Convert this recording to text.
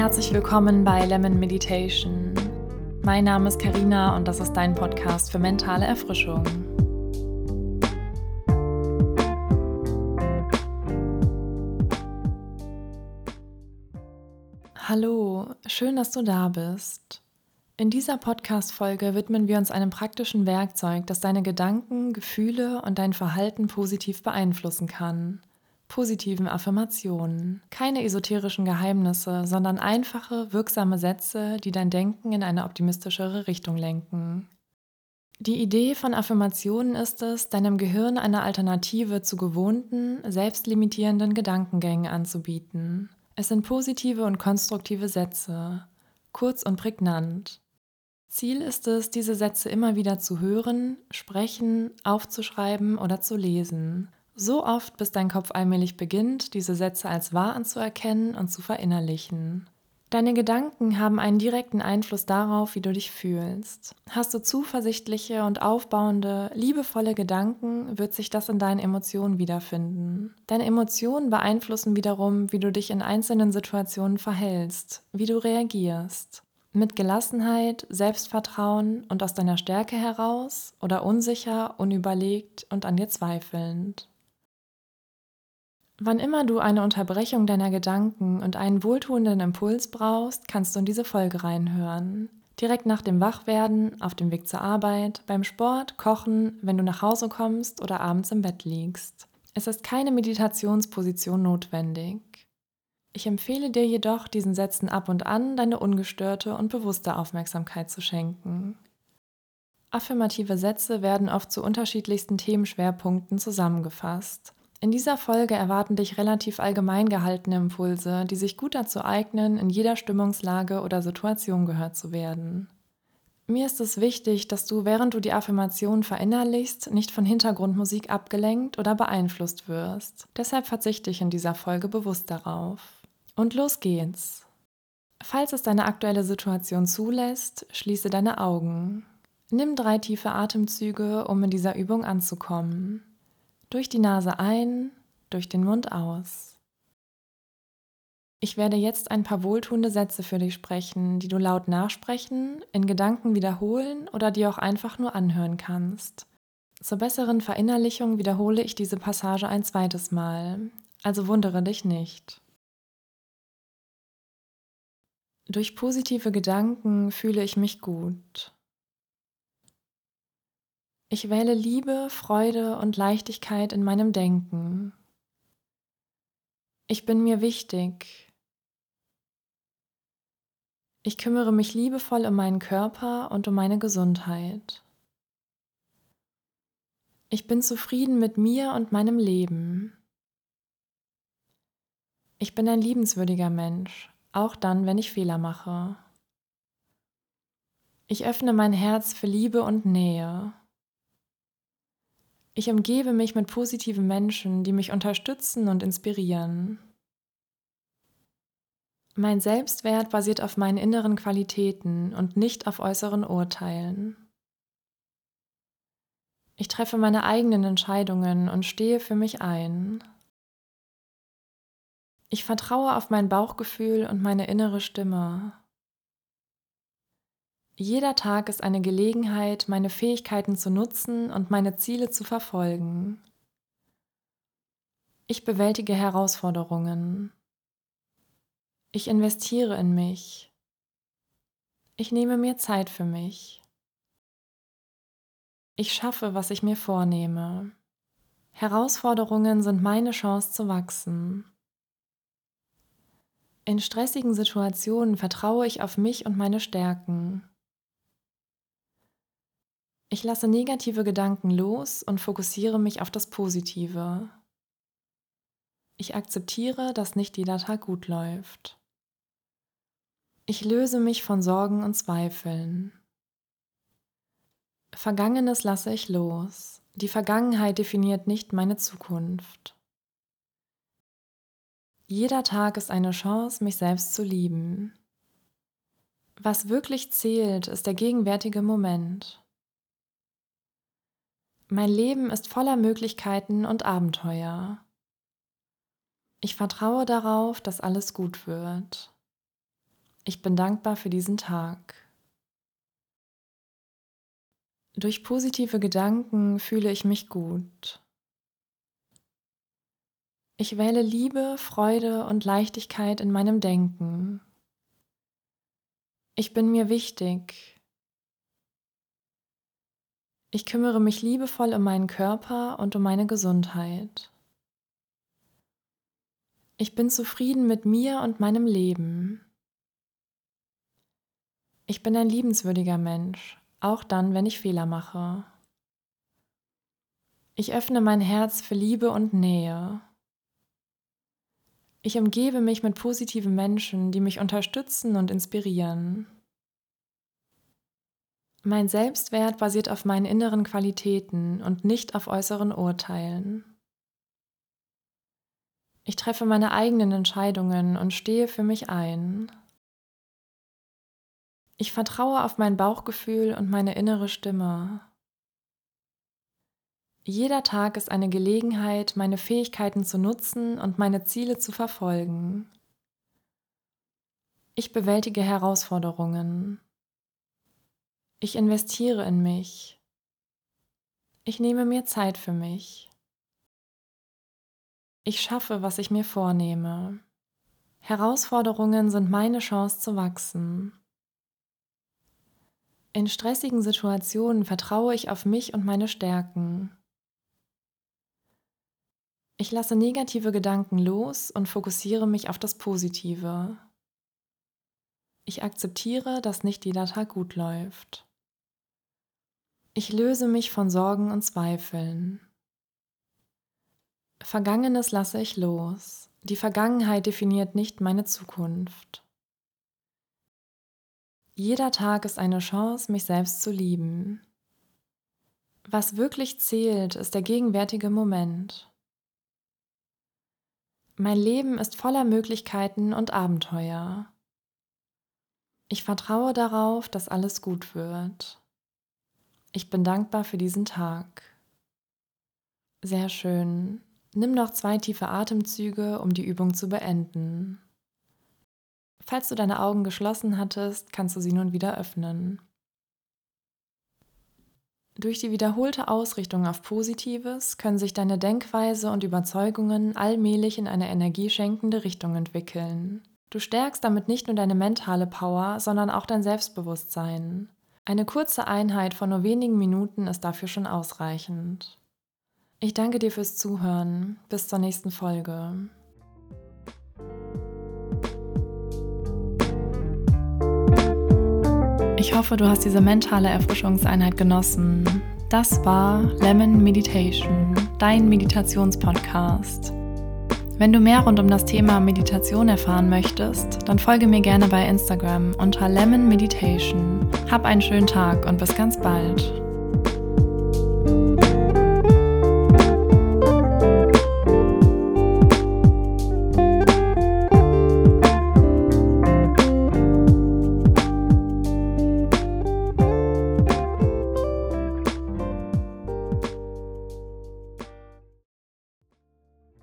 Herzlich willkommen bei Lemon Meditation. Mein Name ist Karina und das ist dein Podcast für mentale Erfrischung. Hallo, schön, dass du da bist. In dieser Podcast-Folge widmen wir uns einem praktischen Werkzeug, das deine Gedanken, Gefühle und dein Verhalten positiv beeinflussen kann positiven Affirmationen. Keine esoterischen Geheimnisse, sondern einfache, wirksame Sätze, die dein Denken in eine optimistischere Richtung lenken. Die Idee von Affirmationen ist es, deinem Gehirn eine Alternative zu gewohnten, selbstlimitierenden Gedankengängen anzubieten. Es sind positive und konstruktive Sätze, kurz und prägnant. Ziel ist es, diese Sätze immer wieder zu hören, sprechen, aufzuschreiben oder zu lesen so oft, bis dein Kopf allmählich beginnt, diese Sätze als wahr anzuerkennen und zu verinnerlichen. Deine Gedanken haben einen direkten Einfluss darauf, wie du dich fühlst. Hast du zuversichtliche und aufbauende, liebevolle Gedanken, wird sich das in deinen Emotionen wiederfinden. Deine Emotionen beeinflussen wiederum, wie du dich in einzelnen Situationen verhältst, wie du reagierst. Mit Gelassenheit, Selbstvertrauen und aus deiner Stärke heraus oder unsicher, unüberlegt und an dir zweifelnd. Wann immer du eine Unterbrechung deiner Gedanken und einen wohltuenden Impuls brauchst, kannst du in diese Folge reinhören. Direkt nach dem Wachwerden, auf dem Weg zur Arbeit, beim Sport, Kochen, wenn du nach Hause kommst oder abends im Bett liegst. Es ist keine Meditationsposition notwendig. Ich empfehle dir jedoch, diesen Sätzen ab und an deine ungestörte und bewusste Aufmerksamkeit zu schenken. Affirmative Sätze werden oft zu unterschiedlichsten Themenschwerpunkten zusammengefasst. In dieser Folge erwarten dich relativ allgemein gehaltene Impulse, die sich gut dazu eignen, in jeder Stimmungslage oder Situation gehört zu werden. Mir ist es wichtig, dass du, während du die Affirmation verinnerlichst, nicht von Hintergrundmusik abgelenkt oder beeinflusst wirst. Deshalb verzichte ich in dieser Folge bewusst darauf. Und los geht's. Falls es deine aktuelle Situation zulässt, schließe deine Augen. Nimm drei tiefe Atemzüge, um in dieser Übung anzukommen. Durch die Nase ein, durch den Mund aus. Ich werde jetzt ein paar wohltuende Sätze für dich sprechen, die du laut nachsprechen, in Gedanken wiederholen oder dir auch einfach nur anhören kannst. Zur besseren Verinnerlichung wiederhole ich diese Passage ein zweites Mal, also wundere dich nicht. Durch positive Gedanken fühle ich mich gut. Ich wähle Liebe, Freude und Leichtigkeit in meinem Denken. Ich bin mir wichtig. Ich kümmere mich liebevoll um meinen Körper und um meine Gesundheit. Ich bin zufrieden mit mir und meinem Leben. Ich bin ein liebenswürdiger Mensch, auch dann, wenn ich Fehler mache. Ich öffne mein Herz für Liebe und Nähe. Ich umgebe mich mit positiven Menschen, die mich unterstützen und inspirieren. Mein Selbstwert basiert auf meinen inneren Qualitäten und nicht auf äußeren Urteilen. Ich treffe meine eigenen Entscheidungen und stehe für mich ein. Ich vertraue auf mein Bauchgefühl und meine innere Stimme. Jeder Tag ist eine Gelegenheit, meine Fähigkeiten zu nutzen und meine Ziele zu verfolgen. Ich bewältige Herausforderungen. Ich investiere in mich. Ich nehme mir Zeit für mich. Ich schaffe, was ich mir vornehme. Herausforderungen sind meine Chance zu wachsen. In stressigen Situationen vertraue ich auf mich und meine Stärken. Ich lasse negative Gedanken los und fokussiere mich auf das Positive. Ich akzeptiere, dass nicht jeder Tag gut läuft. Ich löse mich von Sorgen und Zweifeln. Vergangenes lasse ich los. Die Vergangenheit definiert nicht meine Zukunft. Jeder Tag ist eine Chance, mich selbst zu lieben. Was wirklich zählt, ist der gegenwärtige Moment. Mein Leben ist voller Möglichkeiten und Abenteuer. Ich vertraue darauf, dass alles gut wird. Ich bin dankbar für diesen Tag. Durch positive Gedanken fühle ich mich gut. Ich wähle Liebe, Freude und Leichtigkeit in meinem Denken. Ich bin mir wichtig. Ich kümmere mich liebevoll um meinen Körper und um meine Gesundheit. Ich bin zufrieden mit mir und meinem Leben. Ich bin ein liebenswürdiger Mensch, auch dann, wenn ich Fehler mache. Ich öffne mein Herz für Liebe und Nähe. Ich umgebe mich mit positiven Menschen, die mich unterstützen und inspirieren. Mein Selbstwert basiert auf meinen inneren Qualitäten und nicht auf äußeren Urteilen. Ich treffe meine eigenen Entscheidungen und stehe für mich ein. Ich vertraue auf mein Bauchgefühl und meine innere Stimme. Jeder Tag ist eine Gelegenheit, meine Fähigkeiten zu nutzen und meine Ziele zu verfolgen. Ich bewältige Herausforderungen. Ich investiere in mich. Ich nehme mir Zeit für mich. Ich schaffe, was ich mir vornehme. Herausforderungen sind meine Chance zu wachsen. In stressigen Situationen vertraue ich auf mich und meine Stärken. Ich lasse negative Gedanken los und fokussiere mich auf das Positive. Ich akzeptiere, dass nicht jeder Tag gut läuft. Ich löse mich von Sorgen und Zweifeln. Vergangenes lasse ich los. Die Vergangenheit definiert nicht meine Zukunft. Jeder Tag ist eine Chance, mich selbst zu lieben. Was wirklich zählt, ist der gegenwärtige Moment. Mein Leben ist voller Möglichkeiten und Abenteuer. Ich vertraue darauf, dass alles gut wird. Ich bin dankbar für diesen Tag. Sehr schön. Nimm noch zwei tiefe Atemzüge, um die Übung zu beenden. Falls du deine Augen geschlossen hattest, kannst du sie nun wieder öffnen. Durch die wiederholte Ausrichtung auf Positives können sich deine Denkweise und Überzeugungen allmählich in eine energieschenkende Richtung entwickeln. Du stärkst damit nicht nur deine mentale Power, sondern auch dein Selbstbewusstsein. Eine kurze Einheit von nur wenigen Minuten ist dafür schon ausreichend. Ich danke dir fürs Zuhören. Bis zur nächsten Folge. Ich hoffe, du hast diese mentale Erfrischungseinheit genossen. Das war Lemon Meditation, dein Meditationspodcast. Wenn du mehr rund um das Thema Meditation erfahren möchtest, dann folge mir gerne bei Instagram unter Lemon Meditation. Hab einen schönen Tag und bis ganz bald.